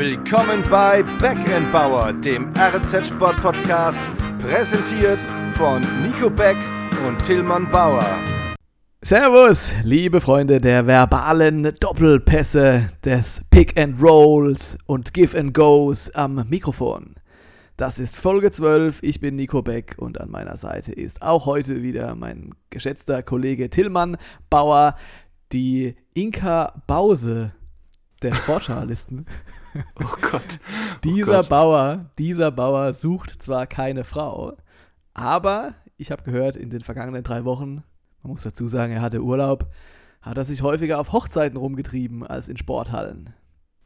Willkommen bei Back Bauer, dem RZ Sport Podcast, präsentiert von Nico Beck und Tillmann Bauer. Servus, liebe Freunde der verbalen Doppelpässe, des Pick and Rolls und Give and Goes am Mikrofon. Das ist Folge 12. Ich bin Nico Beck und an meiner Seite ist auch heute wieder mein geschätzter Kollege Tillmann Bauer, die Inka Bause der Sportjournalisten. Oh Gott. Oh dieser Gott. Bauer, dieser Bauer sucht zwar keine Frau, aber ich habe gehört, in den vergangenen drei Wochen, man muss dazu sagen, er hatte Urlaub, hat er sich häufiger auf Hochzeiten rumgetrieben als in Sporthallen.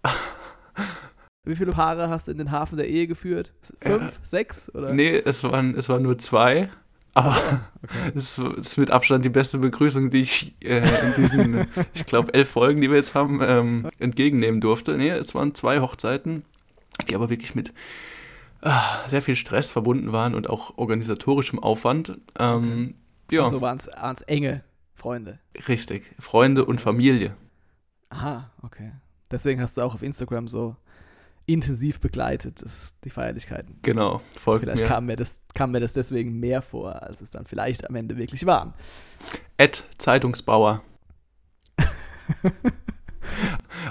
Wie viele Paare hast du in den Hafen der Ehe geführt? Fünf, ja. sechs? Oder? Nee, es waren, es waren nur zwei. Aber okay. das ist mit Abstand die beste Begrüßung, die ich äh, in diesen, ich glaube, elf Folgen, die wir jetzt haben, ähm, entgegennehmen durfte. Nee, es waren zwei Hochzeiten, die aber wirklich mit äh, sehr viel Stress verbunden waren und auch organisatorischem Aufwand. Ähm, okay. ja. Also waren es enge Freunde. Richtig, Freunde und Familie. Aha, okay. Deswegen hast du auch auf Instagram so intensiv begleitet, das, die Feierlichkeiten. Genau, folgt Vielleicht mir. Kam, mir das, kam mir das deswegen mehr vor, als es dann vielleicht am Ende wirklich war. Ed Zeitungsbauer.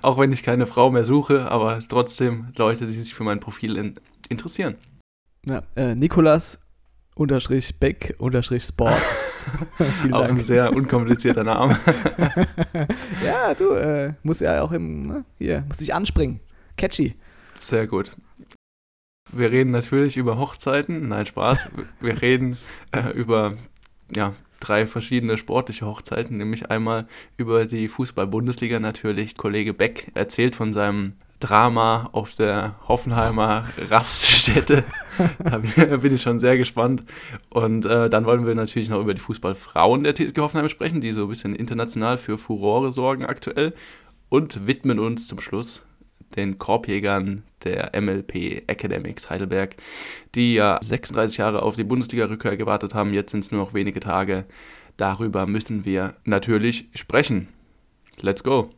Auch wenn ich keine Frau mehr suche, aber trotzdem Leute, die sich für mein Profil in, interessieren. Ja, äh, Nikolas unterstrich Beck unterstrich Sports. auch Dank. ein sehr unkomplizierter Name. ja, du äh, musst ja auch im, ne, hier, musst dich anspringen. Catchy. Sehr gut. Wir reden natürlich über Hochzeiten. Nein, Spaß. Wir reden äh, über ja, drei verschiedene sportliche Hochzeiten, nämlich einmal über die Fußball-Bundesliga natürlich. Kollege Beck erzählt von seinem Drama auf der Hoffenheimer Raststätte. da bin ich schon sehr gespannt. Und äh, dann wollen wir natürlich noch über die Fußballfrauen der TSG Hoffenheim sprechen, die so ein bisschen international für Furore sorgen aktuell. Und widmen uns zum Schluss den Korbjägern der MLP Academics Heidelberg, die ja 36 Jahre auf die Bundesliga-Rückkehr gewartet haben. Jetzt sind es nur noch wenige Tage. Darüber müssen wir natürlich sprechen. Let's go!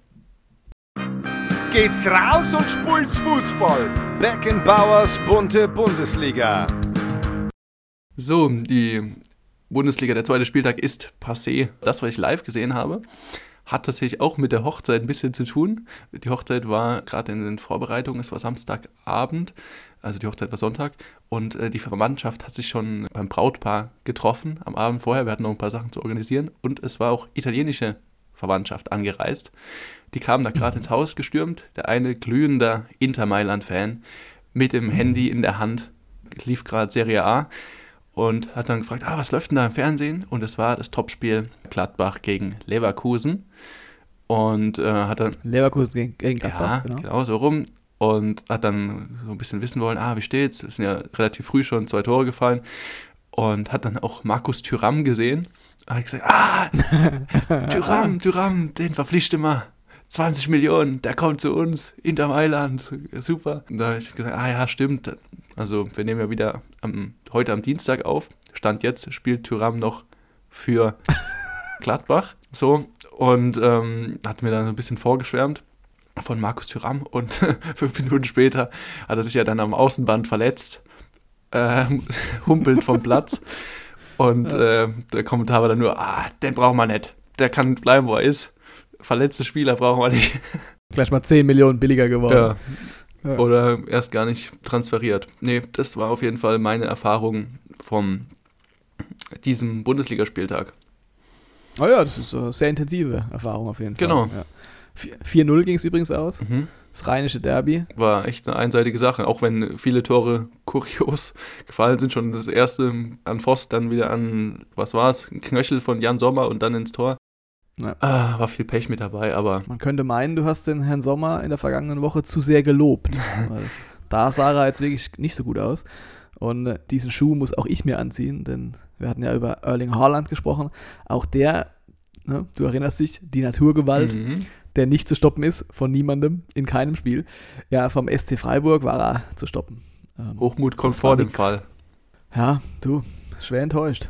Geht's raus und spult's Fußball. Beckenbauers bunte Bundesliga. So, die Bundesliga, der zweite Spieltag ist passé. Das, was ich live gesehen habe, hat tatsächlich auch mit der Hochzeit ein bisschen zu tun. Die Hochzeit war gerade in den Vorbereitungen, es war Samstagabend, also die Hochzeit war Sonntag und äh, die Verwandtschaft hat sich schon beim Brautpaar getroffen am Abend vorher. Wir hatten noch ein paar Sachen zu organisieren und es war auch italienische Verwandtschaft angereist. Die kamen da gerade ins Haus gestürmt. Der eine glühender Inter Mailand-Fan mit dem Handy in der Hand lief gerade Serie A und hat dann gefragt, ah, was läuft denn da im Fernsehen? Und es war das Topspiel Gladbach gegen Leverkusen. Und äh, hat dann. Leverkusen gegen, gegen Gladbach. Ja, genau. genau so rum. Und hat dann so ein bisschen wissen wollen, ah, wie steht's? Es sind ja relativ früh schon zwei Tore gefallen. Und hat dann auch Markus Thüram gesehen. Und hat gesagt, ah, Thüram, Thüram, den verpflichte mal. 20 Millionen, der kommt zu uns, Inter Mailand, super. Und da habe ich gesagt, ah ja, stimmt. Also wir nehmen ja wieder am, heute am Dienstag auf. Stand jetzt spielt Tyram noch für Gladbach. So, und ähm, hat mir dann ein bisschen vorgeschwärmt von Markus Thüram und fünf Minuten später hat er sich ja dann am Außenband verletzt, äh, humpelt vom Platz. Und äh, der Kommentar war dann nur, ah, den brauchen wir nicht. Der kann bleiben, wo er ist verletzte Spieler brauchen wir nicht. Gleich mal 10 Millionen billiger geworden. Ja. Ja. Oder erst gar nicht transferiert. Nee, das war auf jeden Fall meine Erfahrung von diesem Bundesligaspieltag. Oh ja, das ist eine sehr intensive Erfahrung auf jeden Fall. Genau. Ja. 4-0 ging es übrigens aus. Mhm. Das rheinische Derby. War echt eine einseitige Sache, auch wenn viele Tore kurios gefallen sind. Schon das erste an Voss, dann wieder an, was war es, Knöchel von Jan Sommer und dann ins Tor. Ja. Ah, war viel Pech mit dabei, aber. Man könnte meinen, du hast den Herrn Sommer in der vergangenen Woche zu sehr gelobt. da sah er jetzt wirklich nicht so gut aus. Und äh, diesen Schuh muss auch ich mir anziehen, denn wir hatten ja über Erling Haaland gesprochen. Auch der, ne, du erinnerst dich, die Naturgewalt, mhm. der nicht zu stoppen ist von niemandem in keinem Spiel. Ja, vom SC Freiburg war er zu stoppen. Ähm, Hochmut kommt vor dem Fall. Ja, du, schwer enttäuscht.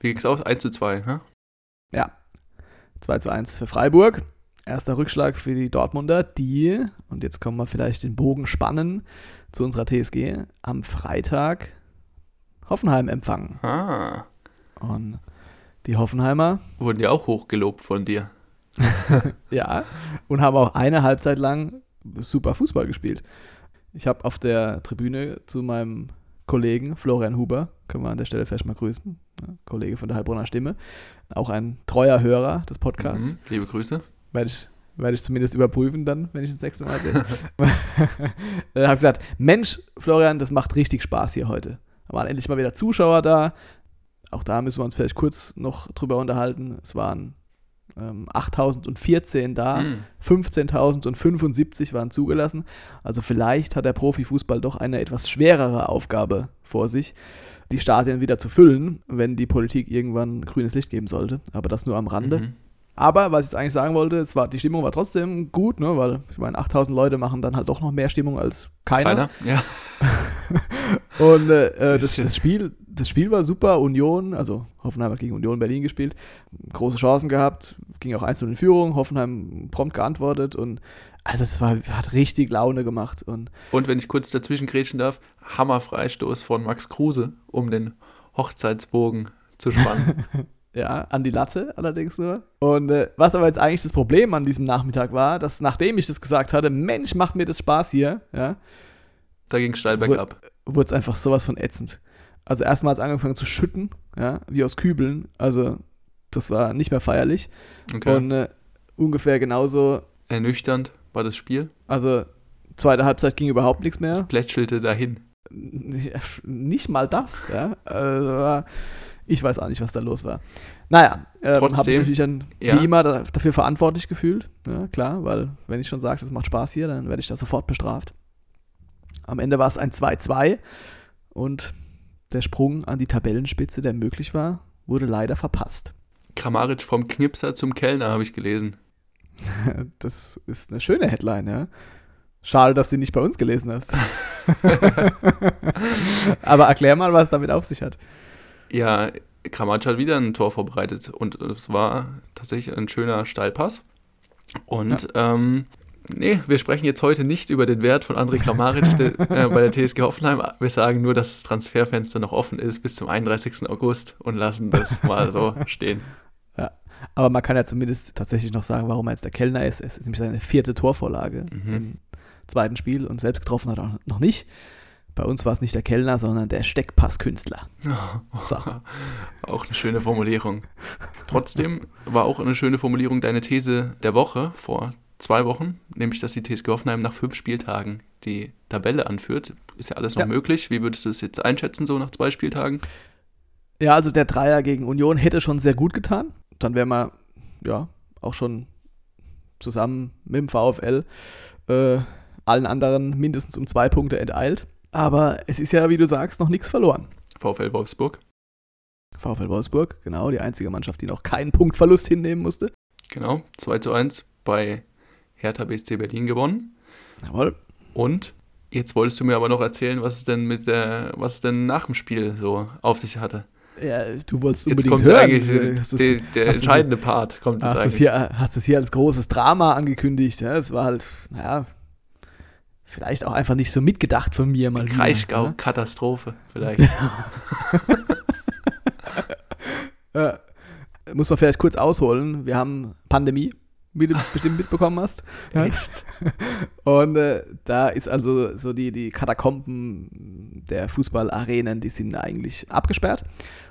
Wie es aus? 1 zu 2, ne? Ja, 2 zu 1 für Freiburg. erster Rückschlag für die Dortmunder, die, und jetzt kommen wir vielleicht den Bogen spannen zu unserer TSG, am Freitag Hoffenheim empfangen. Ah, Und die Hoffenheimer, wurden ja auch hochgelobt von dir. ja, und haben auch eine Halbzeit lang super Fußball gespielt. Ich habe auf der Tribüne zu meinem Kollegen Florian Huber, können wir an der Stelle vielleicht mal grüßen, ne, Kollege von der Heilbronner Stimme, auch ein treuer Hörer des Podcasts. Mhm. Liebe Grüße. Werde ich, werde ich zumindest überprüfen dann, wenn ich das nächste Mal sehe. äh, habe gesagt, Mensch, Florian, das macht richtig Spaß hier heute. Da waren endlich mal wieder Zuschauer da. Auch da müssen wir uns vielleicht kurz noch drüber unterhalten. Es waren ähm, 8.014 da, Mhm. 15.075 waren zugelassen. Also vielleicht hat der Profifußball doch eine etwas schwerere Aufgabe vor sich, die Stadien wieder zu füllen, wenn die Politik irgendwann grünes Licht geben sollte. Aber das nur am Rande. Mhm. Aber was ich jetzt eigentlich sagen wollte, es war, die Stimmung war trotzdem gut, ne? weil ich meine, 8000 Leute machen dann halt doch noch mehr Stimmung als keiner. Keiner? Ja. Und äh, äh, das, das, Spiel, das Spiel war super. Union, also Hoffenheim hat gegen Union Berlin gespielt, große Chancen gehabt, ging auch 1 in Führung, Hoffenheim prompt geantwortet und also es war, hat richtig Laune gemacht. Und Und wenn ich kurz dazwischen grätschen darf, Hammerfreistoß von Max Kruse, um den Hochzeitsbogen zu spannen. Ja, an die Latte allerdings nur. Und äh, was aber jetzt eigentlich das Problem an diesem Nachmittag war, dass nachdem ich das gesagt hatte, Mensch, macht mir das Spaß hier, ja, da ging steil Wo- bergab. wurde es einfach sowas von ätzend. Also erstmal hat es angefangen zu schütten, ja, wie aus Kübeln. Also das war nicht mehr feierlich. Okay. Und äh, ungefähr genauso, Ernüchternd war das Spiel. also zweite Halbzeit ging überhaupt nichts mehr. Es plätschelte dahin. Nicht mal das, ja. Also, ich weiß auch nicht, was da los war. Naja, ähm, habe ich natürlich dann ja. wie immer da, dafür verantwortlich gefühlt. Ja, klar, weil wenn ich schon sage, das macht Spaß hier, dann werde ich da sofort bestraft. Am Ende war es ein 2-2 und der Sprung an die Tabellenspitze, der möglich war, wurde leider verpasst. Kramaric vom Knipser zum Kellner, habe ich gelesen. Das ist eine schöne Headline, ja. Schade, dass du die nicht bei uns gelesen hast. Aber erklär mal, was damit auf sich hat. Ja, Kramaric hat wieder ein Tor vorbereitet und es war tatsächlich ein schöner Steilpass. Und ähm, nee, wir sprechen jetzt heute nicht über den Wert von André Kramaric de, äh, bei der TSG Hoffenheim. Wir sagen nur, dass das Transferfenster noch offen ist bis zum 31. August und lassen das mal so stehen. Aber man kann ja zumindest tatsächlich noch sagen, warum er jetzt der Kellner ist. Es ist nämlich seine vierte Torvorlage Mhm. im zweiten Spiel und selbst getroffen hat er noch nicht. Bei uns war es nicht der Kellner, sondern der Steckpasskünstler. So. Auch eine schöne Formulierung. Trotzdem war auch eine schöne Formulierung deine These der Woche vor zwei Wochen, nämlich dass die TSG Hoffenheim nach fünf Spieltagen die Tabelle anführt. Ist ja alles noch Ja. möglich. Wie würdest du es jetzt einschätzen, so nach zwei Spieltagen? Ja, also der Dreier gegen Union hätte schon sehr gut getan. Dann wären wir ja auch schon zusammen mit dem VfL äh, allen anderen mindestens um zwei Punkte enteilt. Aber es ist ja, wie du sagst, noch nichts verloren. VfL Wolfsburg. VfL Wolfsburg, genau, die einzige Mannschaft, die noch keinen Punktverlust hinnehmen musste. Genau, 2 zu 1 bei Hertha BSC Berlin gewonnen. Jawohl. Und jetzt wolltest du mir aber noch erzählen, was es denn mit der, was denn nach dem Spiel so auf sich hatte. Ja, du wolltest Jetzt unbedingt hören. eigentlich Äh, du's- der, der entscheidende Part. Kommt jetzt hast es eigentlich. hier, hast es hier als großes Drama angekündigt. Ja, es war halt, naja, vielleicht auch einfach nicht so mitgedacht von mir mal. wieder, Kraichgau, ja. Katastrophe vielleicht. Äh, muss man vielleicht kurz ausholen. Wir haben Pandemie, wie du bestimmt mitbekommen hast. Ja. Echt? Und äh, da ist also so die, die Katakomben der Fußballarenen, die sind eigentlich abgesperrt.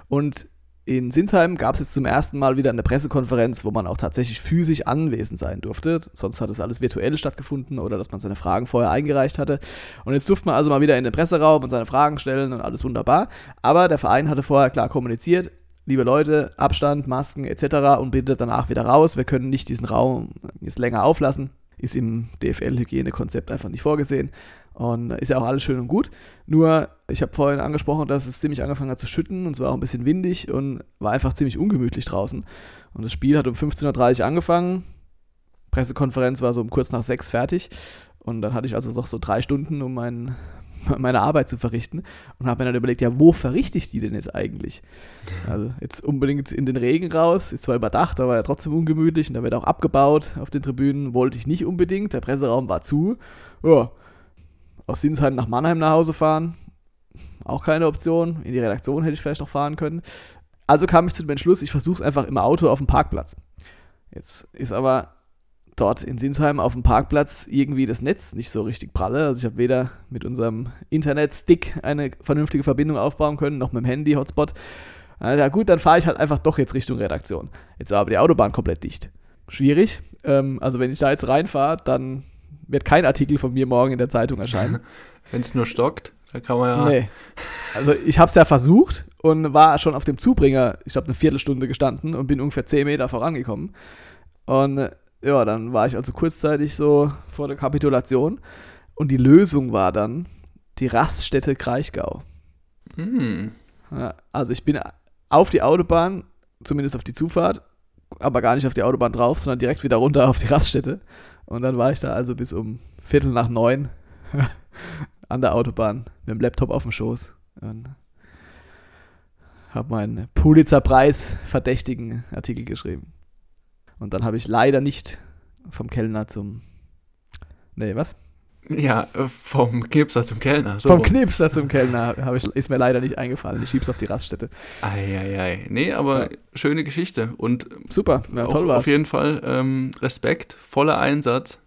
Und in Sinsheim gab es jetzt zum ersten Mal wieder eine Pressekonferenz, wo man auch tatsächlich physisch anwesend sein durfte. Sonst hat es alles virtuell stattgefunden oder dass man seine Fragen vorher eingereicht hatte. Und jetzt durfte man also mal wieder in den Presseraum und seine Fragen stellen und alles wunderbar. Aber der Verein hatte vorher klar kommuniziert, liebe Leute, Abstand, Masken etc. und bitte danach wieder raus. Wir können nicht diesen Raum jetzt länger auflassen. Ist im DFL-Hygienekonzept einfach nicht vorgesehen. Und ist ja auch alles schön und gut. Nur, ich habe vorhin angesprochen, dass es ziemlich angefangen hat zu schütten und es war auch ein bisschen windig und war einfach ziemlich ungemütlich draußen. Und das Spiel hat um 15.30 Uhr angefangen. Pressekonferenz war so um kurz nach sechs fertig. Und dann hatte ich also noch so drei Stunden, um meinen meine Arbeit zu verrichten und habe mir dann überlegt, ja, wo verrichte ich die denn jetzt eigentlich? Also jetzt unbedingt in den Regen raus, ist zwar überdacht, aber trotzdem ungemütlich und da wird auch abgebaut auf den Tribünen, wollte ich nicht unbedingt, der Presseraum war zu. Ja, aus Sinsheim nach Mannheim nach Hause fahren, auch keine Option. In die Redaktion hätte ich vielleicht noch fahren können. Also kam ich zu dem Entschluss, ich versuche es einfach im Auto auf dem Parkplatz. Jetzt ist aber dort in Sinsheim auf dem Parkplatz irgendwie das Netz nicht so richtig pralle. Also ich habe weder mit unserem Internetstick eine vernünftige Verbindung aufbauen können, noch mit dem Handy-Hotspot. Ja gut, dann fahre ich halt einfach doch jetzt Richtung Redaktion. Jetzt war aber die Autobahn komplett dicht. Schwierig. Ähm, also wenn ich da jetzt reinfahre, dann wird kein Artikel von mir morgen in der Zeitung erscheinen. Wenn es nur stockt, dann kann man ja. Nee. Also ich habe es ja versucht und war schon auf dem Zubringer, ich habe eine Viertelstunde gestanden und bin ungefähr 10 Meter vorangekommen. Und ja, dann war ich also kurzzeitig so vor der Kapitulation. Und die Lösung war dann die Raststätte Kraichgau. Ja, also ich bin auf die Autobahn, zumindest auf die Zufahrt, aber gar nicht auf die Autobahn drauf, sondern direkt wieder runter auf die Raststätte. Und dann war ich da also bis um Viertel nach neun an der Autobahn mit dem Laptop auf dem Schoß. Und habe meinen Pulitzer-Preis verdächtigen Artikel geschrieben. Und dann habe ich leider nicht vom Kellner zum. Nee, was? Ja, äh, vom Knipser zum Kellner. So. Vom Knipser zum Kellner ich, ist mir leider nicht eingefallen. Ich schieb's auf die Raststätte. Eieiei. Nee, aber ja. schöne Geschichte. Und super, ja, toll war's. Auf jeden Fall ähm, Respekt, voller Einsatz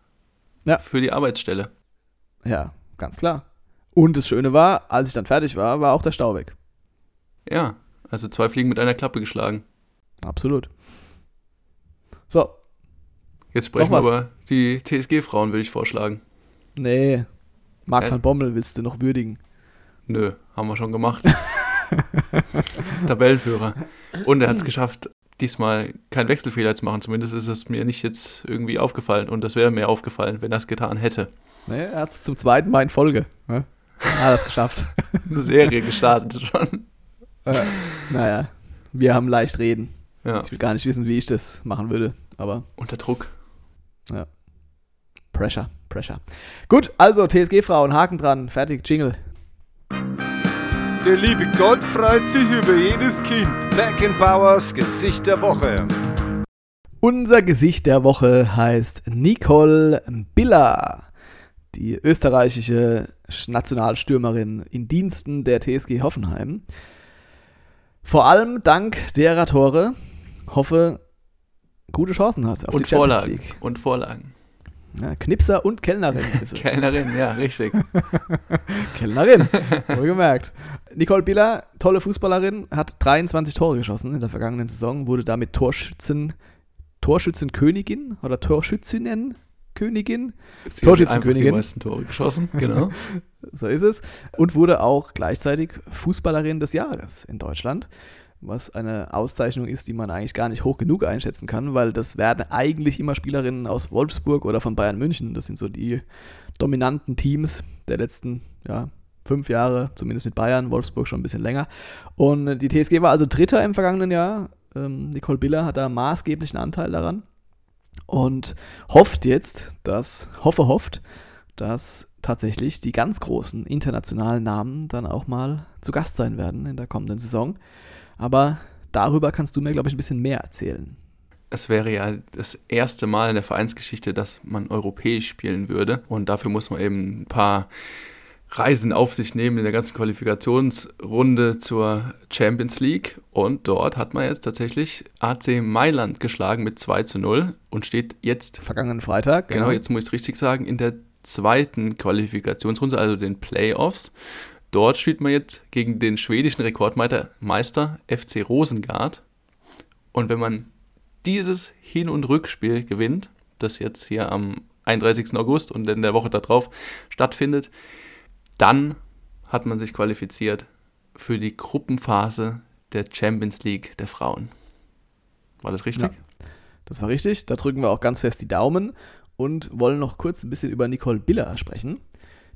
ja. für die Arbeitsstelle. Ja, ganz klar. Und das Schöne war, als ich dann fertig war, war auch der Stau weg. Ja, also zwei Fliegen mit einer Klappe geschlagen. Absolut. So. Jetzt sprechen wir über die TSG-Frauen, würde ich vorschlagen. Nee. Marc äh, van Bommel willst du noch würdigen? Nö, haben wir schon gemacht. Tabellenführer. Und er hat es geschafft, diesmal keinen Wechselfehler zu machen. Zumindest ist es mir nicht jetzt irgendwie aufgefallen. Und das wäre mir aufgefallen, wenn er es getan hätte. Nee, er hat es zum zweiten Mal in Folge. Ne? Er hat es geschafft. Eine Serie gestartet schon. Äh, naja, wir haben leicht reden. Ja. Ich will gar nicht wissen, wie ich das machen würde, aber. Unter Druck. Ja. Pressure, Pressure. Gut, also TSG-Frauen, Haken dran, fertig, Jingle. Der liebe Gott freut sich über jedes Kind. Beckenbauers Gesicht der Woche. Unser Gesicht der Woche heißt Nicole Biller, die österreichische Nationalstürmerin in Diensten der TSG Hoffenheim. Vor allem dank derer Tore hoffe, gute Chancen hat auf und die Champions Vorlagen. League. Und Vorlagen. Ja, Knipser und Kellnerin ist es. Kellnerin, ja, richtig. Kellnerin, wohlgemerkt. Nicole Biller, tolle Fußballerin, hat 23 Tore geschossen in der vergangenen Saison, wurde damit Torschützen, Torschützenkönigin oder Torschützinnen Königin. Torschützenkönigin. Die meisten Tore geschossen, genau. so ist es. Und wurde auch gleichzeitig Fußballerin des Jahres in Deutschland was eine Auszeichnung ist, die man eigentlich gar nicht hoch genug einschätzen kann, weil das werden eigentlich immer Spielerinnen aus Wolfsburg oder von Bayern München. Das sind so die dominanten Teams der letzten ja, fünf Jahre, zumindest mit Bayern, Wolfsburg schon ein bisschen länger. Und die TSG war also Dritter im vergangenen Jahr. Ähm, Nicole Biller hat da maßgeblichen Anteil daran und hofft jetzt, dass, hoffe, hofft, dass tatsächlich die ganz großen internationalen Namen dann auch mal zu Gast sein werden in der kommenden Saison. Aber darüber kannst du mir, glaube ich, ein bisschen mehr erzählen. Es wäre ja das erste Mal in der Vereinsgeschichte, dass man europäisch spielen würde. Und dafür muss man eben ein paar Reisen auf sich nehmen in der ganzen Qualifikationsrunde zur Champions League. Und dort hat man jetzt tatsächlich AC Mailand geschlagen mit 2 zu 0 und steht jetzt. Vergangenen Freitag. Genau, genau jetzt muss ich es richtig sagen, in der zweiten Qualifikationsrunde, also den Playoffs. Dort spielt man jetzt gegen den schwedischen Rekordmeister FC Rosengard. Und wenn man dieses Hin- und Rückspiel gewinnt, das jetzt hier am 31. August und in der Woche darauf stattfindet, dann hat man sich qualifiziert für die Gruppenphase der Champions League der Frauen. War das richtig? Ja, das war richtig. Da drücken wir auch ganz fest die Daumen und wollen noch kurz ein bisschen über Nicole Biller sprechen.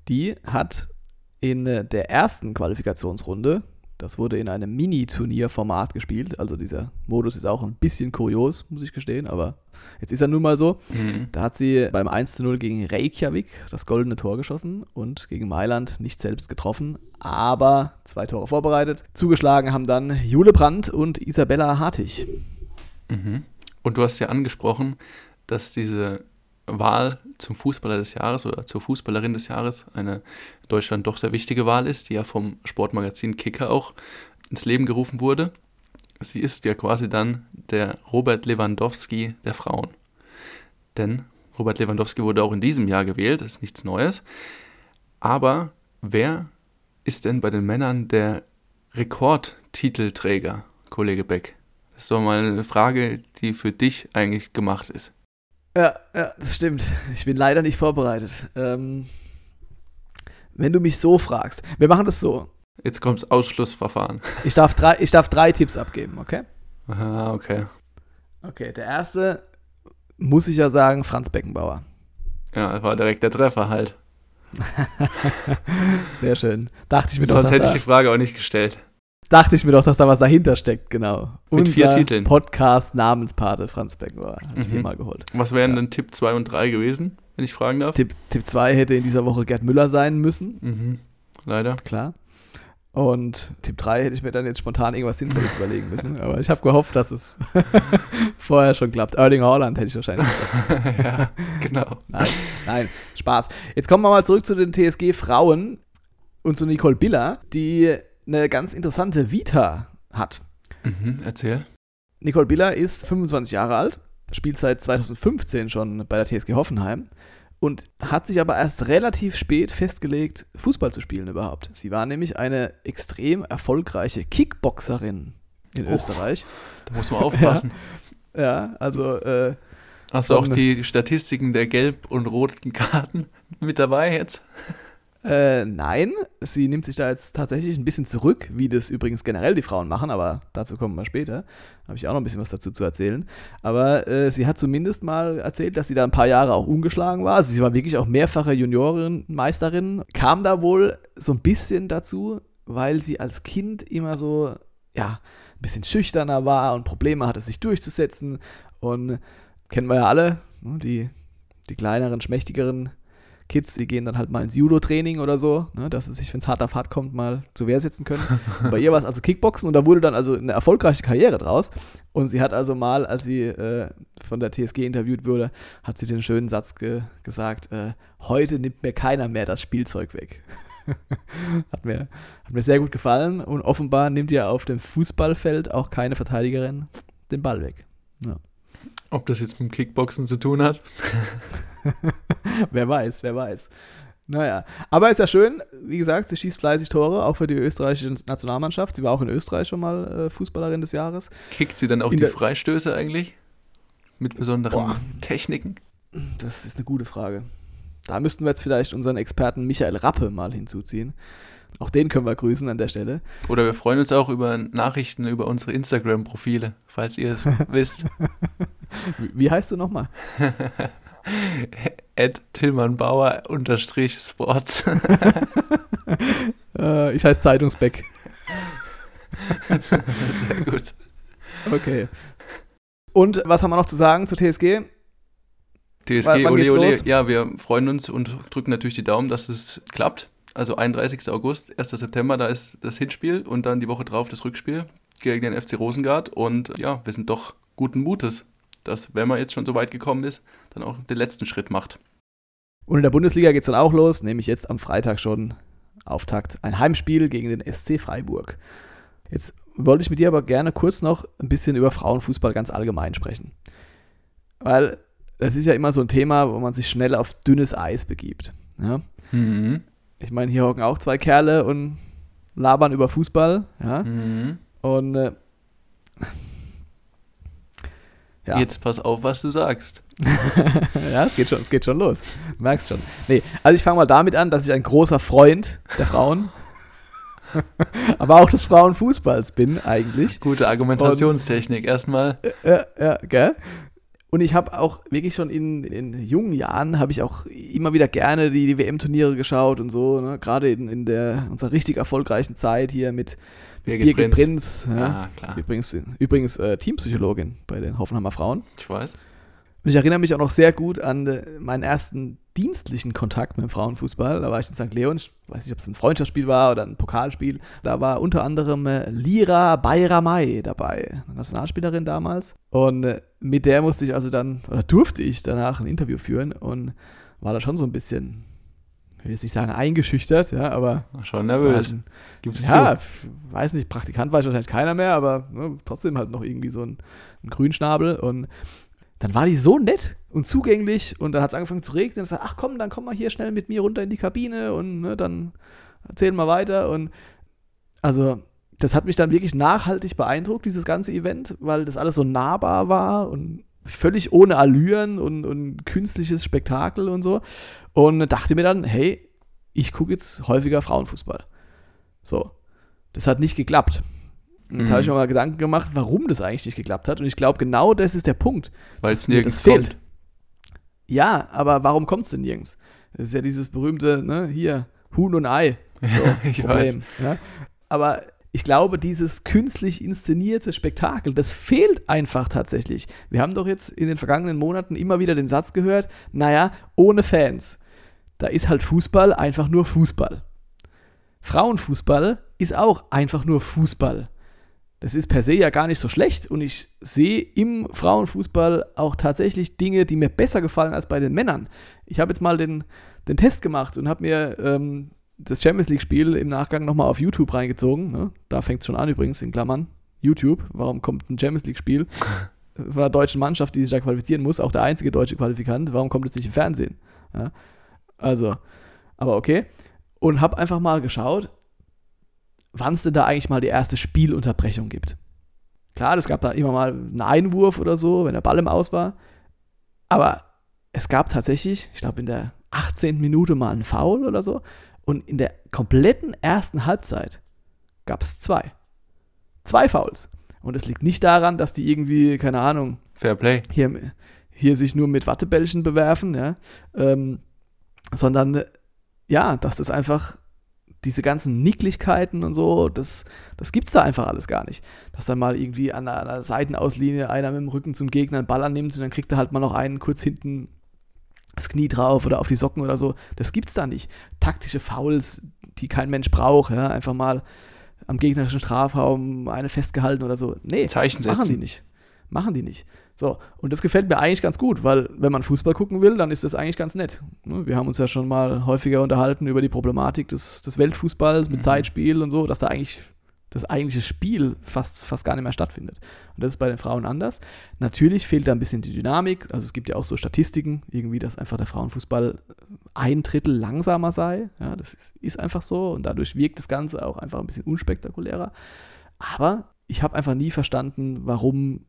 Die hat in der ersten Qualifikationsrunde Das wurde in einem Mini-Turnier-Format gespielt. Also dieser Modus ist auch ein bisschen kurios, muss ich gestehen, aber jetzt ist er nun mal so. Mhm. Da hat sie beim 1 zu 0 gegen Reykjavik das goldene Tor geschossen und gegen Mailand nicht selbst getroffen, aber zwei Tore vorbereitet. Zugeschlagen haben dann Jule Brandt und Isabella Hartig. Mhm. Und du hast ja angesprochen, dass diese Wahl zum Fußballer des Jahres oder zur Fußballerin des Jahres eine in Deutschland doch sehr wichtige Wahl ist, die ja vom Sportmagazin Kicker auch ins Leben gerufen wurde. Sie ist ja quasi dann der Robert Lewandowski der Frauen. Denn Robert Lewandowski wurde auch in diesem Jahr gewählt, das ist nichts Neues. Aber wer ist denn bei den Männern der Rekordtitelträger, Kollege Beck? Das ist doch mal eine Frage, die für dich eigentlich gemacht ist. Ja, ja, das stimmt. Ich bin leider nicht vorbereitet. Ähm, wenn du mich so fragst, wir machen das so. Jetzt kommt das Ausschlussverfahren. Ich darf drei, ich darf drei Tipps abgeben, okay? Aha, okay. Okay, der erste muss ich ja sagen, Franz Beckenbauer. Ja, das war direkt der Treffer halt. Sehr schön. Dachte ich mir doch, Sonst hätte ich die Frage auch nicht gestellt. Dachte ich mir doch, dass da was dahinter steckt, genau. Mit Unser vier Titeln. Podcast Namenspate Franz Beckenbauer hat es Mhm. viermal geholt. Was wären Ja. denn Tipp 2 und 3 gewesen, wenn ich fragen darf? Tipp 2 hätte in dieser Woche Gerd Müller sein müssen, Mhm. Leider. klar. Und Tipp 3 hätte ich mir dann jetzt spontan irgendwas Sinnvolles überlegen müssen. Aber ich habe gehofft, dass es vorher schon klappt. Erling Haaland hätte ich wahrscheinlich gesagt. ja, genau. Nein, nein, Spaß. Jetzt kommen wir mal zurück zu den TSG-Frauen und zu Nicole Biller, die eine ganz interessante Vita hat. Mhm, erzähl. Nicole Biller ist 25 Jahre alt, spielt seit 2015 schon bei der TSG Hoffenheim und hat sich aber erst relativ spät festgelegt, Fußball zu spielen überhaupt. Sie war nämlich eine extrem erfolgreiche Kickboxerin in Oh. Österreich. Da muss man aufpassen. Ja, also äh, Hast du auch Dann- die Statistiken der gelb- und roten Karten mit dabei jetzt? Äh, nein, sie nimmt sich da jetzt tatsächlich ein bisschen zurück, wie das übrigens generell die Frauen machen, aber dazu kommen wir später. Habe ich auch noch ein bisschen was dazu zu erzählen. Aber äh, sie hat zumindest mal erzählt, dass sie da ein paar Jahre auch ungeschlagen war. Also sie war wirklich auch mehrfache Juniorenmeisterin, kam da wohl so ein bisschen dazu, weil sie als Kind immer so, ja, ein bisschen schüchterner war und Probleme hatte, sich durchzusetzen. Und kennen wir ja alle, ne, die, die kleineren, schmächtigeren Kids, die gehen dann halt mal ins Judo-Training oder so, ne, dass sie sich, wenn es hart auf hart kommt, mal zur Wehr setzen können. Bei ihr war es also Kickboxen und da wurde dann also eine erfolgreiche Karriere draus. Und sie hat also mal, als sie äh, von der TSG interviewt wurde, hat sie den schönen Satz ge gesagt, äh, heute nimmt mir keiner mehr das Spielzeug weg. hat, mir, hat mir sehr gut gefallen und offenbar nimmt ihr auf dem Fußballfeld auch keine Verteidigerin den Ball weg. Ob das jetzt mit dem Kickboxen zu tun hat? wer weiß, wer weiß. Naja, aber ist ja schön, wie gesagt, sie schießt fleißig Tore, auch für die österreichische Nationalmannschaft. Sie war auch in Österreich schon mal äh, Fußballerin des Jahres. Kickt sie dann auch In die Freistöße eigentlich? Mit besonderen Boah. Techniken? Das ist eine gute Frage. Da müssten wir jetzt vielleicht unseren Experten Michael Rappe mal hinzuziehen. Auch den können wir grüßen an der Stelle. Oder wir freuen uns auch über Nachrichten über unsere Instagram-Profile, falls ihr es wisst. Wie, heißt du nochmal? At Tillmann unterstrich Sports. Äh, ich heiße Zeitungsbeck. Sehr gut. Okay. Und was haben wir noch zu sagen zur TSG? TSG, Wann- ole, ole. Ja, wir freuen uns und drücken natürlich die Daumen, dass es klappt. Also 31. August, 1. September, da ist das Hinspiel und dann die Woche drauf das Rückspiel gegen den FC Rosengard. Und ja, wir sind doch guten Mutes, dass, wenn man jetzt schon so weit gekommen ist, dann auch den letzten Schritt macht. Und in der Bundesliga geht es dann auch los, nämlich jetzt am Freitag schon Auftakt. Ein Heimspiel gegen den SC Freiburg. Jetzt wollte ich mit dir aber gerne kurz noch ein bisschen über Frauenfußball ganz allgemein sprechen. Weil es ist ja immer so ein Thema, wo man sich schnell auf dünnes Eis begibt. Ja? Mhm. Ich meine, hier hocken auch zwei Kerle und labern über Fußball. Ja? Mhm. Und äh, ja. Jetzt pass auf, was du sagst. ja, es geht schon, es geht schon los. Du merkst schon. Nee, also ich fange mal damit an, dass ich ein großer Freund der Frauen, aber auch des Frauenfußballs bin eigentlich. Gute Argumentationstechnik. Erstmal, Ja, ja, gell? Und ich habe auch wirklich schon in, in jungen Jahren, habe ich auch immer wieder gerne die, die WM-Turniere geschaut und so, ne? gerade in, in der unserer richtig erfolgreichen Zeit hier mit Birgit, Birgit Prinz. Prinz. ja. Ah, klar. Übrigens, übrigens äh, Teampsychologin bei den Hoffenheimer Frauen. Ich weiß. Und ich erinnere mich auch noch sehr gut an äh, meinen ersten dienstlichen Kontakt mit dem Frauenfußball. Da war ich in St. Leon. Ich weiß nicht, ob es ein Freundschaftsspiel war oder ein Pokalspiel. Da war unter anderem äh, Lira Bayramay dabei, eine Nationalspielerin damals. Und äh, mit der musste ich also dann, oder durfte ich danach ein Interview führen und war da schon so ein bisschen, ich will jetzt nicht sagen eingeschüchtert, ja, aber Schon nervös. ein- Gib's ja, zu. weiß nicht, Praktikant war ich wahrscheinlich keiner mehr, aber ne, trotzdem halt noch irgendwie so ein, ein Grünschnabel. Und dann war die so nett und zugänglich und dann hat es angefangen zu regnen und ich ach komm, dann komm mal hier schnell mit mir runter in die Kabine und ne, dann erzählen wir weiter. Und also das hat mich dann wirklich nachhaltig beeindruckt, dieses ganze Event, weil das alles so nahbar war und völlig ohne Allüren und, und künstliches Spektakel und so. Und dachte mir dann, hey, ich gucke jetzt häufiger Frauenfußball. So. Das hat nicht geklappt. Jetzt Mhm. habe ich mir mal Gedanken gemacht, warum das eigentlich nicht geklappt hat. Und ich glaube, genau das ist der Punkt. Weil es nirgends das fehlt. kommt. Ja, aber warum kommt es denn nirgends? Das ist ja dieses berühmte, ne, hier, Huhn und Ei. So, ich weiß. Problem. Ja? Aber ich glaube, dieses künstlich inszenierte Spektakel, das fehlt einfach tatsächlich. Wir haben doch jetzt in den vergangenen Monaten immer wieder den Satz gehört, naja, ohne Fans. Da ist halt Fußball einfach nur Fußball. Frauenfußball ist auch einfach nur Fußball. Das ist per se ja gar nicht so schlecht und ich sehe im Frauenfußball auch tatsächlich Dinge, die mir besser gefallen als bei den Männern. Ich habe jetzt mal den, den Test gemacht und habe mir ähm, das Champions League-Spiel im Nachgang nochmal auf YouTube reingezogen. Ne? Da fängt es schon an übrigens, in Klammern. YouTube, warum kommt ein Champions League-Spiel von einer deutschen Mannschaft, die sich da qualifizieren muss, auch der einzige deutsche Qualifikant, warum kommt es nicht im Fernsehen? Ja? Also, aber okay. Und habe einfach mal geschaut, wann es denn da eigentlich mal die erste Spielunterbrechung gibt. Klar, es gab da immer mal einen Einwurf oder so, wenn der Ball im Aus war. Aber es gab tatsächlich, ich glaube, in der 18. Minute mal einen Foul oder so. Und in der kompletten ersten Halbzeit gab es zwei. Zwei Fouls. Und es liegt nicht daran, dass die irgendwie, keine Ahnung, Fair Play. hier, hier sich nur mit Wattebällchen bewerfen, ja, ähm, sondern äh, ja, dass das einfach diese ganzen Nicklichkeiten und so, das, das gibt's da einfach alles gar nicht. Dass dann mal irgendwie an einer, einer Seitenauslinie einer mit dem Rücken zum Gegner einen Ball annimmt und dann kriegt er halt mal noch einen kurz hinten das Knie drauf oder auf die Socken oder so. Das gibt's da nicht. Taktische Fouls, die kein Mensch braucht, ja, einfach mal am gegnerischen Strafraum eine festgehalten oder so. Nee, Zeichen Machen die setzen. nicht. Machen die nicht. So, und das gefällt mir eigentlich ganz gut, weil wenn man Fußball gucken will, dann ist das eigentlich ganz nett. Ne, Wir haben uns ja schon mal häufiger unterhalten über die Problematik des, des Weltfußballs mit Mhm. Zeitspiel und so, dass da eigentlich das eigentliche Spiel fast, fast gar nicht mehr stattfindet. Und das ist bei den Frauen anders. Natürlich fehlt da ein bisschen die Dynamik. Also es gibt ja auch so Statistiken, irgendwie, dass einfach der Frauenfußball ein Drittel langsamer sei. Ja, das ist, ist einfach so und dadurch wirkt das Ganze auch einfach ein bisschen unspektakulärer. Aber ich habe einfach nie verstanden, warum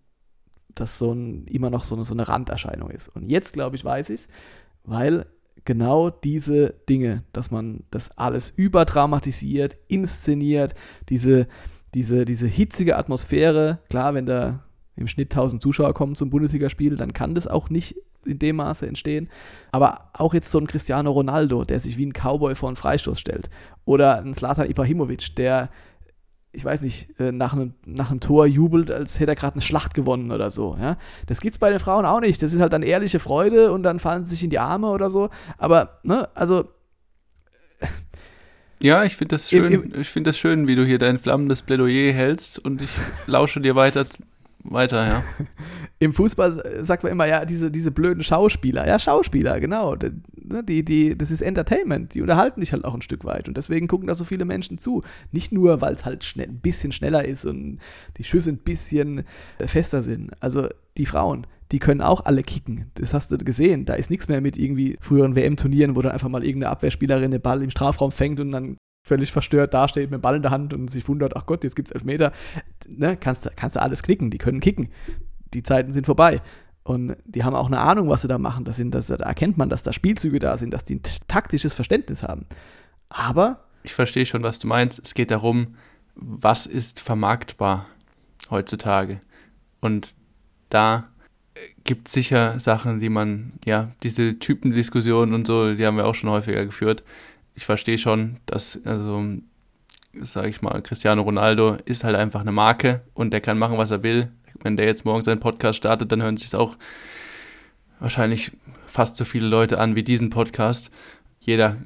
das so ein, immer noch so eine, so eine Randerscheinung ist. Und jetzt, glaube ich, weiß ich es, weil genau diese Dinge, dass man das alles überdramatisiert, inszeniert, diese, diese, diese hitzige Atmosphäre, klar, wenn da im Schnitt 1000 Zuschauer kommen zum Bundesligaspiel, dann kann das auch nicht in dem Maße entstehen. Aber auch jetzt so ein Cristiano Ronaldo, der sich wie ein Cowboy vor einen Freistoß stellt. Oder ein Slatan Ibrahimovic, der, ich weiß nicht, äh, nach einem, nach einem Tor jubelt, als hätte er gerade eine Schlacht gewonnen oder so. Ja? Das gibt's bei den Frauen auch nicht. Das ist halt dann ehrliche Freude und dann fallen sie sich in die Arme oder so. Aber, ne, also Ja, ich finde das Im- schön, ich finde das schön, wie du hier dein flammendes Plädoyer hältst und ich lausche dir weiter, weiter, ja. im Fußball sagt man immer, ja, diese, diese blöden Schauspieler. Ja, Schauspieler, genau. Ne, die, die, das ist Entertainment. Die unterhalten dich halt auch ein Stück weit. Und deswegen gucken da so viele Menschen zu. Nicht nur, weil es halt schnell, ein bisschen schneller ist und die Schüsse ein bisschen äh, fester sind. Also die Frauen, die können auch alle kicken. Das hast du gesehen. Da ist nichts mehr mit irgendwie früheren WM-Turnieren, wo dann einfach mal irgendeine Abwehrspielerin den Ball im Strafraum fängt und dann völlig verstört dasteht mit dem Ball in der Hand und sich wundert, ach Gott, jetzt gibt's Elfmeter. Ne, kannst, kannst du alles knicken, die können kicken. Die Zeiten sind vorbei. Und die haben auch eine Ahnung, was sie da machen. Das sind, das, da erkennt man, dass da Spielzüge da sind, dass die ein taktisches Verständnis haben. Aber Ich verstehe schon, was du meinst. Es geht darum, was ist vermarktbar heutzutage. Und da gibt sicher Sachen, die man, ja, diese Typendiskussionen und so, die haben wir auch schon häufiger geführt. Ich verstehe schon, dass, also, sage ich mal, Cristiano Ronaldo ist halt einfach eine Marke und der kann machen, was er will. Wenn der jetzt morgen seinen Podcast startet, dann hören sich es auch wahrscheinlich fast so viele Leute an wie diesen Podcast. Jeder,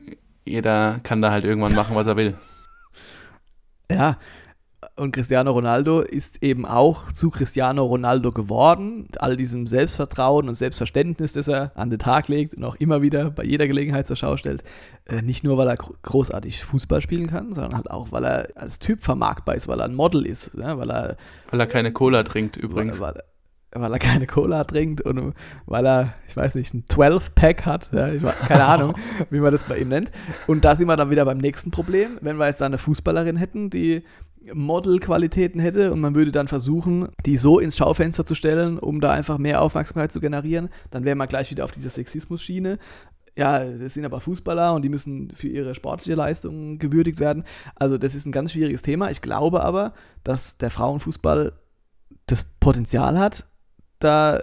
jeder kann da halt irgendwann machen, was er will. Ja, und Cristiano Ronaldo ist eben auch zu Cristiano Ronaldo geworden. All diesem Selbstvertrauen und Selbstverständnis, das er an den Tag legt und auch immer wieder bei jeder Gelegenheit zur Schau stellt. Äh, nicht nur, weil er großartig Fußball spielen kann, sondern halt auch, weil er als Typ vermarktbar ist, weil er ein Model ist. Ja, weil, er, weil er keine Cola trinkt übrigens. Weil, weil, weil er keine Cola trinkt und weil er, ich weiß nicht, ein 12-Pack hat. Ja, ich weiß, keine Ahnung, wie man das bei ihm nennt. Und da sind wir dann wieder beim nächsten Problem. Wenn wir jetzt da eine Fußballerin hätten, die Model-Qualitäten hätte und man würde dann versuchen, die so ins Schaufenster zu stellen, um da einfach mehr Aufmerksamkeit zu generieren, dann wäre man gleich wieder auf dieser Sexismus-Schiene. Ja, das sind aber Fußballer und die müssen für ihre sportliche Leistung gewürdigt werden. Also das ist ein ganz schwieriges Thema. Ich glaube aber, dass der Frauenfußball das Potenzial hat, da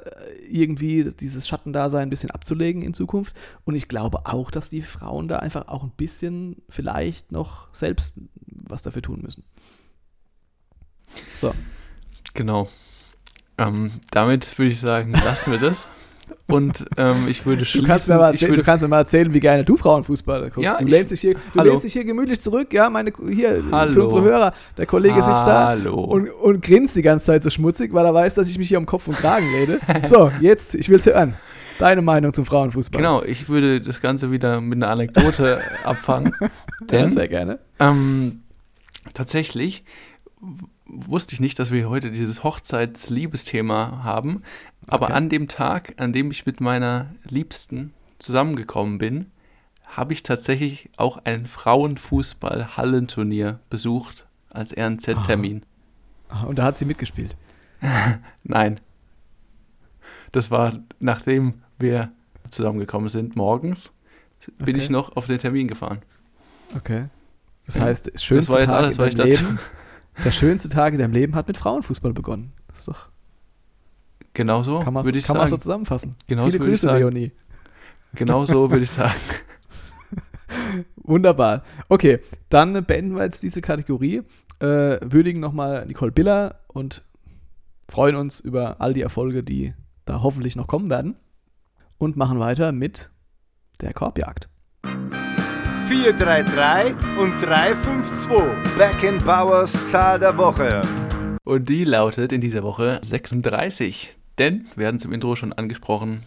irgendwie dieses Schattendasein ein bisschen abzulegen in Zukunft. Und ich glaube auch, dass die Frauen da einfach auch ein bisschen vielleicht noch selbst was dafür tun müssen. So. Genau. Ähm, damit würde ich sagen, lassen wir das. Und ähm, ich würde schließen. Du kannst, mir mal erzählen, du kannst mir mal erzählen, wie gerne du Frauenfußball guckst. Ja, du, lehnst dich, hier, du lehnst dich hier gemütlich zurück, ja, meine, hier, hallo. für unsere Hörer. Der Kollege sitzt da und, und grinst die ganze Zeit so schmutzig, weil er weiß, dass ich mich hier um Kopf und Kragen rede. so, jetzt, ich will es hören. Deine Meinung zum Frauenfußball. Genau, ich würde das Ganze wieder mit einer Anekdote abfangen. Denn, ja, sehr gerne. Ähm, tatsächlich wusste ich nicht, dass wir heute dieses Hochzeits-Liebesthema haben. Aber okay. an dem Tag, an dem ich mit meiner Liebsten zusammengekommen bin, habe ich tatsächlich auch ein Frauenfußball-Hallenturnier besucht als RNZ-Termin. Oh. Und da hat sie mitgespielt? Nein. Das war, nachdem wir zusammengekommen sind, morgens, bin okay. ich noch auf den Termin gefahren. Okay. Das heißt, schönste das war jetzt Tag alles, was ich dazu. Der schönste Tag in deinem Leben hat mit Frauenfußball begonnen. Das ist doch. Genau so kann man so zusammenfassen. Genau Viele Grüße, Leonie. Genau so würde ich sagen. Wunderbar. Okay, dann beenden wir jetzt diese Kategorie, äh, würdigen nochmal Nicole Biller und freuen uns über all die Erfolge, die da hoffentlich noch kommen werden. Und machen weiter mit der Korbjagd. 433 und 352. Back Bowers Zahl der Woche. Und die lautet in dieser Woche 36. Denn, wir hatten es im Intro schon angesprochen,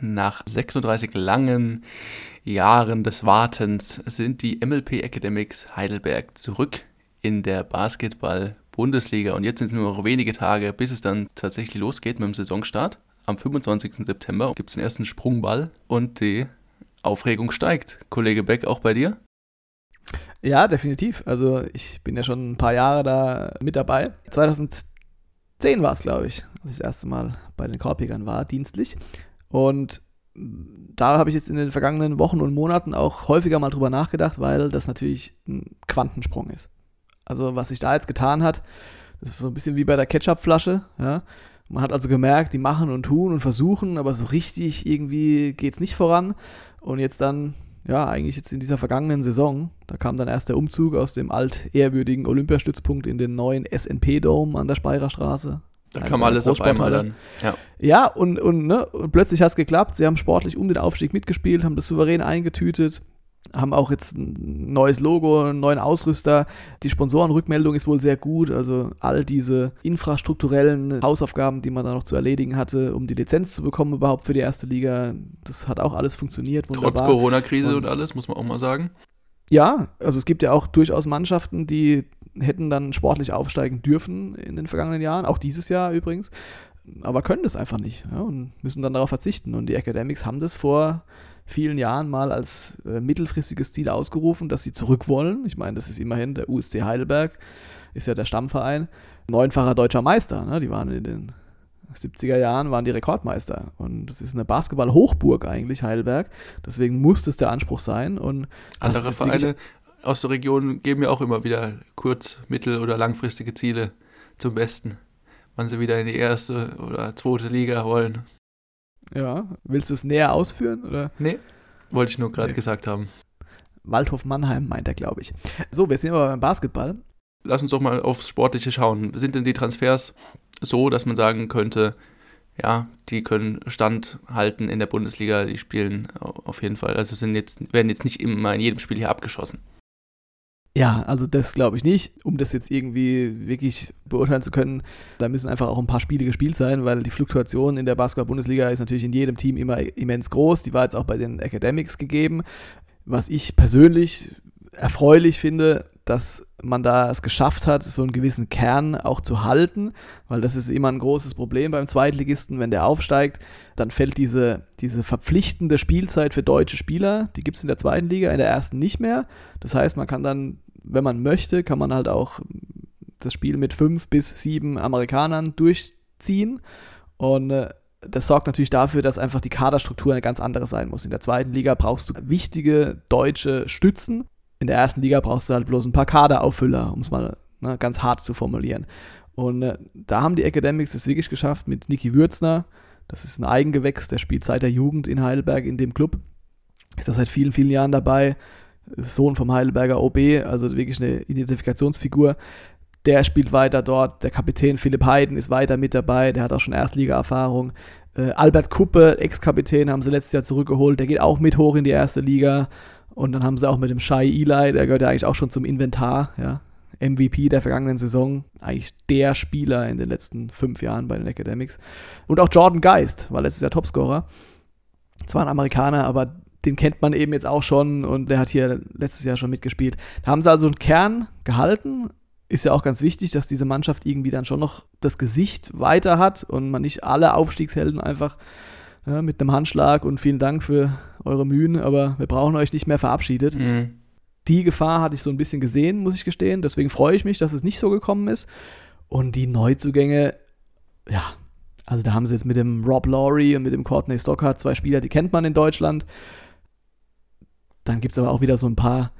nach 36 langen Jahren des Wartens sind die MLP Academics Heidelberg zurück in der Basketball-Bundesliga. Und jetzt sind es nur noch wenige Tage, bis es dann tatsächlich losgeht mit dem Saisonstart. Am 25. September gibt es den ersten Sprungball und die Aufregung steigt. Kollege Beck, auch bei dir? Ja, definitiv. Also ich bin ja schon ein paar Jahre da mit dabei. 2010 war es, glaube ich, als ich das erste Mal bei den Korbjägern war, dienstlich. Und da habe ich jetzt in den vergangenen Wochen und Monaten auch häufiger mal drüber nachgedacht, weil das natürlich ein Quantensprung ist. Also was sich da jetzt getan hat, das ist so ein bisschen wie bei der Ketchupflasche, ja. Man hat also gemerkt, die machen und tun und versuchen, aber so richtig irgendwie geht es nicht voran. Und jetzt dann, ja, eigentlich jetzt in dieser vergangenen Saison, da kam dann erst der Umzug aus dem altehrwürdigen Olympiastützpunkt in den neuen SNP-Dome an der Speyerer Straße. Da kam alles auf einmal dann. Ja, ja und, und, ne, und plötzlich hat es geklappt. Sie haben sportlich um den Aufstieg mitgespielt, haben das souverän eingetütet haben auch jetzt ein neues Logo, einen neuen Ausrüster. Die Sponsorenrückmeldung ist wohl sehr gut. Also all diese infrastrukturellen Hausaufgaben, die man da noch zu erledigen hatte, um die Lizenz zu bekommen überhaupt für die erste Liga, das hat auch alles funktioniert. Wunderbar. Trotz Corona-Krise und, und alles, muss man auch mal sagen. Ja, also es gibt ja auch durchaus Mannschaften, die hätten dann sportlich aufsteigen dürfen in den vergangenen Jahren, auch dieses Jahr übrigens, aber können das einfach nicht ja, und müssen dann darauf verzichten. Und die Academics haben das vor vielen Jahren mal als äh, mittelfristiges Ziel ausgerufen, dass sie zurück wollen. Ich meine, das ist immerhin der USC Heidelberg, ist ja der Stammverein. Neunfacher deutscher Meister, ne? die waren in den 70er Jahren waren die Rekordmeister und das ist eine Basketball-Hochburg eigentlich, Heidelberg. Deswegen muss das der Anspruch sein. Und Andere Vereine aus der Region geben ja auch immer wieder kurz-, mittel- oder langfristige Ziele zum Besten. wann sie wieder in die erste oder zweite Liga wollen. Ja, willst du es näher ausführen? Oder? Nee, wollte ich nur gerade Nee. gesagt haben. Waldhof Mannheim meint er, glaube ich. So, wir sind aber beim Basketball. Lass uns doch mal aufs Sportliche schauen. Sind denn die Transfers so, dass man sagen könnte, ja, die können standhalten in der Bundesliga, die spielen auf jeden Fall, also sind jetzt, werden jetzt nicht immer in jedem Spiel hier abgeschossen. Ja, also das glaube ich nicht. Um das jetzt irgendwie wirklich beurteilen zu können, da müssen einfach auch ein paar Spiele gespielt sein, weil die Fluktuation in der Basketball-Bundesliga ist natürlich in jedem Team immer immens groß. Die war jetzt auch bei den Academics gegeben. Was ich persönlich erfreulich finde, dass man da es geschafft hat, so einen gewissen Kern auch zu halten, weil das ist immer ein großes Problem beim Zweitligisten, wenn der aufsteigt, dann fällt diese, diese verpflichtende Spielzeit für deutsche Spieler, die gibt es in der zweiten Liga, in der ersten nicht mehr. Das heißt, man kann dann, wenn man möchte, kann man halt auch das Spiel mit fünf bis sieben Amerikanern durchziehen und äh, das sorgt natürlich dafür, dass einfach die Kaderstruktur eine ganz andere sein muss. In der zweiten Liga brauchst du wichtige deutsche Stützen. In der ersten Liga brauchst du halt bloß ein paar Kaderauffüller, um es mal ne, ganz hart zu formulieren. Und äh, da haben die Academics es wirklich geschafft mit Niki Würzner. Das ist ein Eigengewächs, der spielt seit der Jugend in Heidelberg in dem Club. Ist da seit vielen, vielen Jahren dabei. Sohn vom Heidelberger OB, also wirklich eine Identifikationsfigur. Der spielt weiter dort. Der Kapitän Philipp Heiden ist weiter mit dabei. Der hat auch schon Erstliga-Erfahrung. Äh, Albert Kuppe, Ex-Kapitän, haben sie letztes Jahr zurückgeholt. Der geht auch mit hoch in die erste Liga. Und dann haben sie auch mit dem Shai Eli, der gehört ja eigentlich auch schon zum Inventar, ja. MVP der vergangenen Saison, eigentlich der Spieler in den letzten fünf Jahren bei den Academics. Und auch Jordan Geist war letztes Jahr Topscorer. Zwar ein Amerikaner, aber den kennt man eben jetzt auch schon und der hat hier letztes Jahr schon mitgespielt. Da haben sie also einen Kern gehalten. Ist ja auch ganz wichtig, dass diese Mannschaft irgendwie dann schon noch das Gesicht weiter hat und man nicht alle Aufstiegshelden einfach ja, mit einem Handschlag und vielen Dank für eure Mühen, aber wir brauchen euch nicht mehr verabschiedet. Mhm. Die Gefahr hatte ich so ein bisschen gesehen, muss ich gestehen. Deswegen freue ich mich, dass es nicht so gekommen ist. Und die Neuzugänge, ja, also da haben sie jetzt mit dem Rob Laurie und mit dem Courtney Stockard zwei Spieler, die kennt man in Deutschland. Dann gibt es aber auch wieder so ein paar,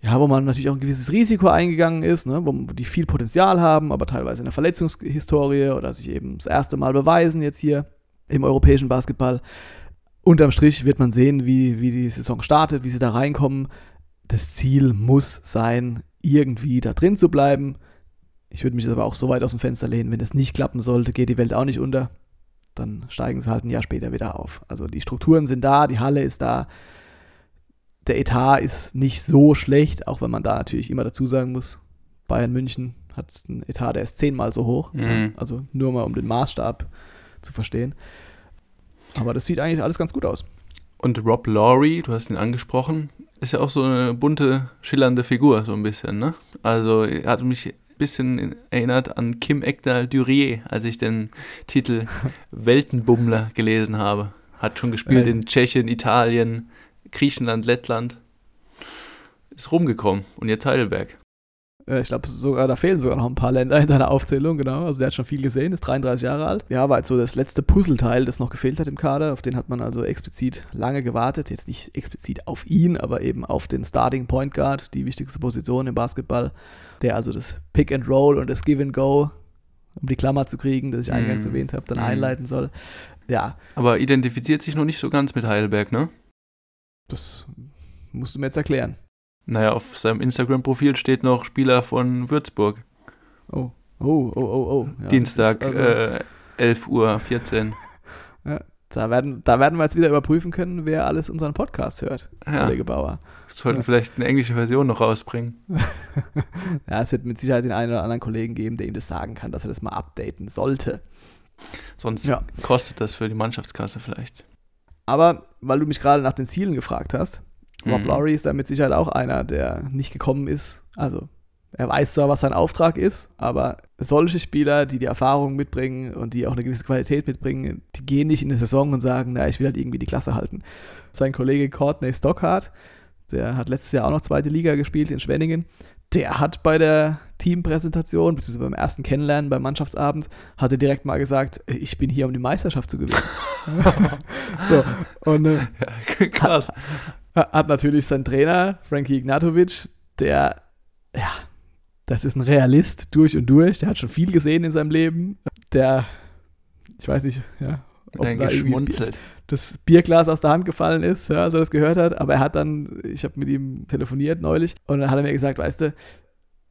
ja, wo man natürlich auch ein gewisses Risiko eingegangen ist, ne, wo die viel Potenzial haben, aber teilweise eine Verletzungshistorie oder sich eben das erste Mal beweisen jetzt hier im europäischen Basketball. Unterm Strich wird man sehen, wie, wie die Saison startet, wie sie da reinkommen. Das Ziel muss sein, irgendwie da drin zu bleiben. Ich würde mich aber auch so weit aus dem Fenster lehnen, wenn es nicht klappen sollte, geht die Welt auch nicht unter. Dann steigen sie halt ein Jahr später wieder auf. Also die Strukturen sind da, die Halle ist da. Der Etat ist nicht so schlecht, auch wenn man da natürlich immer dazu sagen muss, Bayern München hat einen Etat, der ist zehnmal so hoch. Mhm. Also nur mal um den Maßstab zu verstehen. Aber das sieht eigentlich alles ganz gut aus. Und Rob Laurie, du hast ihn angesprochen, ist ja auch so eine bunte, schillernde Figur, so ein bisschen, ne? Also er hat mich ein bisschen erinnert an Kim Ekdal-Durier, als ich den Titel Weltenbummler gelesen habe. Hat schon gespielt Äh. in Tschechien, Italien, Griechenland, Lettland. Ist rumgekommen und jetzt Heidelberg. Äh, Ich glaube, sogar da fehlen sogar noch ein paar Länder in deiner Aufzählung, genau. Also, der hat schon viel gesehen, ist 33 Jahre alt. Ja, war jetzt so das letzte Puzzleteil, das noch gefehlt hat im Kader. Auf den hat man also explizit lange gewartet. Jetzt nicht explizit auf ihn, aber eben auf den Starting Point Guard, die wichtigste Position im Basketball, der also das Pick and Roll und das Give and Go, um die Klammer zu kriegen, das ich eingangs Mm. erwähnt habe, dann Mm. einleiten soll. Ja, Aber identifiziert sich noch nicht so ganz mit Heidelberg, ne? das musst du mir jetzt erklären. Naja, auf seinem Instagram-Profil steht noch Spieler von Würzburg. Oh, oh, oh, oh, oh. Ja, Dienstag, also- äh, 11 Uhr 14. Da werden, da werden wir jetzt wieder überprüfen können, wer alles unseren Podcast hört, Ja, Kollege Bauer. sollten Ja. vielleicht eine englische Version noch rausbringen. ja, es wird mit Sicherheit den einen oder anderen Kollegen geben, der ihm das sagen kann, dass er das mal updaten sollte. Sonst Ja. kostet das für die Mannschaftskasse vielleicht. Aber weil du mich gerade nach den Zielen gefragt hast, Rob Mhm. Lowry ist da mit Sicherheit auch einer, der nicht gekommen ist. Also, er weiß zwar, was sein Auftrag ist, aber solche Spieler, die die Erfahrung mitbringen und die auch eine gewisse Qualität mitbringen, die gehen nicht in eine Saison und sagen, na, ich will halt irgendwie die Klasse halten. Sein Kollege Courtney Stockhardt, der hat letztes Jahr auch noch zweite Liga gespielt in Schwenningen, der hat bei der Teampräsentation, beziehungsweise beim ersten Kennenlernen beim Mannschaftsabend, hatte direkt mal gesagt, ich bin hier, um die Meisterschaft zu gewinnen. so, und äh, Ja, krass. hat natürlich sein Trainer, Frankie Ignatovic, der, ja, Das ist ein Realist durch und durch. Der hat schon viel gesehen in seinem Leben. Der, ich weiß nicht, ja, ob da geschmunzelt. das Bierglas aus der Hand gefallen ist, ja, als er das gehört hat. Aber er hat dann, ich habe mit ihm telefoniert neulich und dann hat er mir gesagt, weißt du,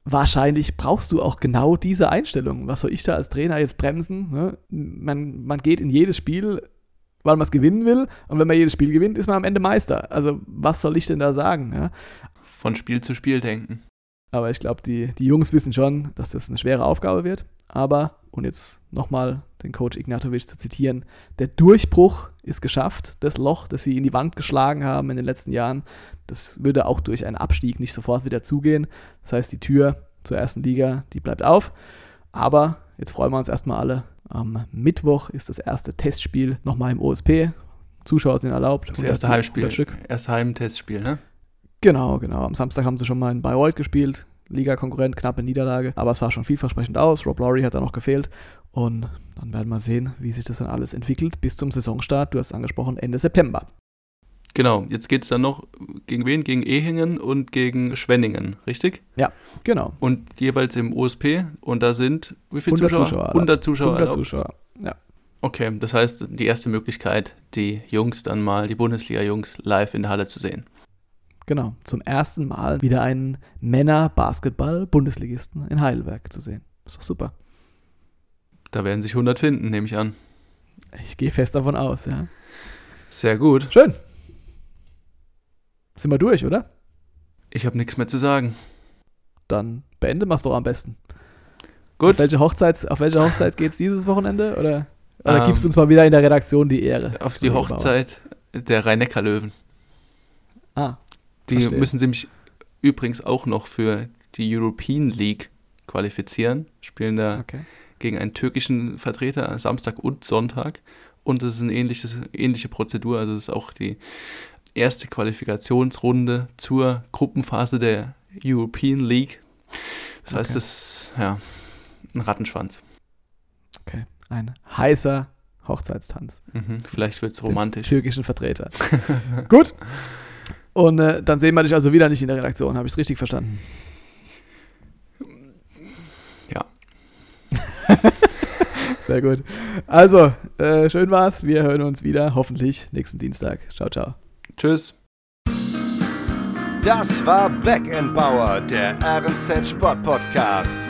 wahrscheinlich brauchst du auch genau diese Einstellung. Was soll ich da als Trainer jetzt bremsen? Ne? Man, man geht in jedes Spiel, weil man es gewinnen will. Und wenn man jedes Spiel gewinnt, ist man am Ende Meister. Also was soll ich denn da sagen? Ja? Von Spiel zu Spiel denken. Aber ich glaube, die, die Jungs wissen schon, dass das eine schwere Aufgabe wird. Aber, und jetzt nochmal den Coach Ignatovic zu zitieren, der Durchbruch ist geschafft. Das Loch, das sie in die Wand geschlagen haben in den letzten Jahren, das würde auch durch einen Abstieg nicht sofort wieder zugehen. Das heißt, die Tür zur ersten Liga, die bleibt auf. Aber jetzt freuen wir uns erstmal alle. Am Mittwoch ist das erste Testspiel nochmal im OSP. Zuschauer sind erlaubt. Das 100 erste Heimspiel. 100 Stück. Erste Heimtestspiel, ne? Genau, genau. Am Samstag haben sie schon mal in Bayreuth gespielt. Liga-Konkurrent, knappe Niederlage. Aber es sah schon vielversprechend aus. Rob Laurie hat da noch gefehlt. Und dann werden wir sehen, wie sich das dann alles entwickelt bis zum Saisonstart. Du hast angesprochen, Ende September. Genau, jetzt geht es dann noch gegen wen? Gegen Ehingen und gegen Schwenningen, richtig? Genau. Und jeweils im OSP. Und da sind wie viele 100 Zuschauer? Zuschauer erlaubt. 100 Zuschauer. 100 erlaubt. Zuschauer. Ja. Okay, das heißt, die erste Möglichkeit, die Jungs dann mal, die Bundesliga-Jungs live in der Halle zu sehen. Genau. Zum ersten Mal wieder einen Männer-Basketball-Bundesligisten in Heidelberg zu sehen. Ist doch super. Da werden sich 100 finden, nehme ich an. Ich gehe fest davon aus, ja. Sehr gut. Schön. Sind wir durch, oder? Ich habe nichts mehr zu sagen. Dann beenden wir es doch am besten. Gut. Auf welche Hochzeit, auf welche Hochzeit geht es dieses Wochenende? Oder, oder Ähm, gibst du uns mal wieder in der Redaktion die Ehre? Auf die? Hochzeit der Rhein-Neckar-Löwen. Ah, Die Verstehe. müssen sich übrigens auch noch für die European League qualifizieren. Spielen da okay. gegen einen türkischen Vertreter Samstag und Sonntag. Und es ist eine ähnliches, ähnliche Prozedur. Also es ist auch die erste Qualifikationsrunde zur Gruppenphase der European League. Das heißt, Okay. es ist ja, ein Rattenschwanz. okay. Ein heißer Hochzeitstanz. Mhm. Vielleicht wird es romantisch. Türkischen Vertreter. Gut. Und äh, dann sehen wir dich also wieder nicht in der Redaktion. Habe ich es richtig verstanden? Ja. Sehr gut. Also, äh, schön war's. Wir hören uns wieder, hoffentlich nächsten Dienstag. Ciao, ciao. Tschüss. Das war Back Bauer, der RNZ Sport Podcast.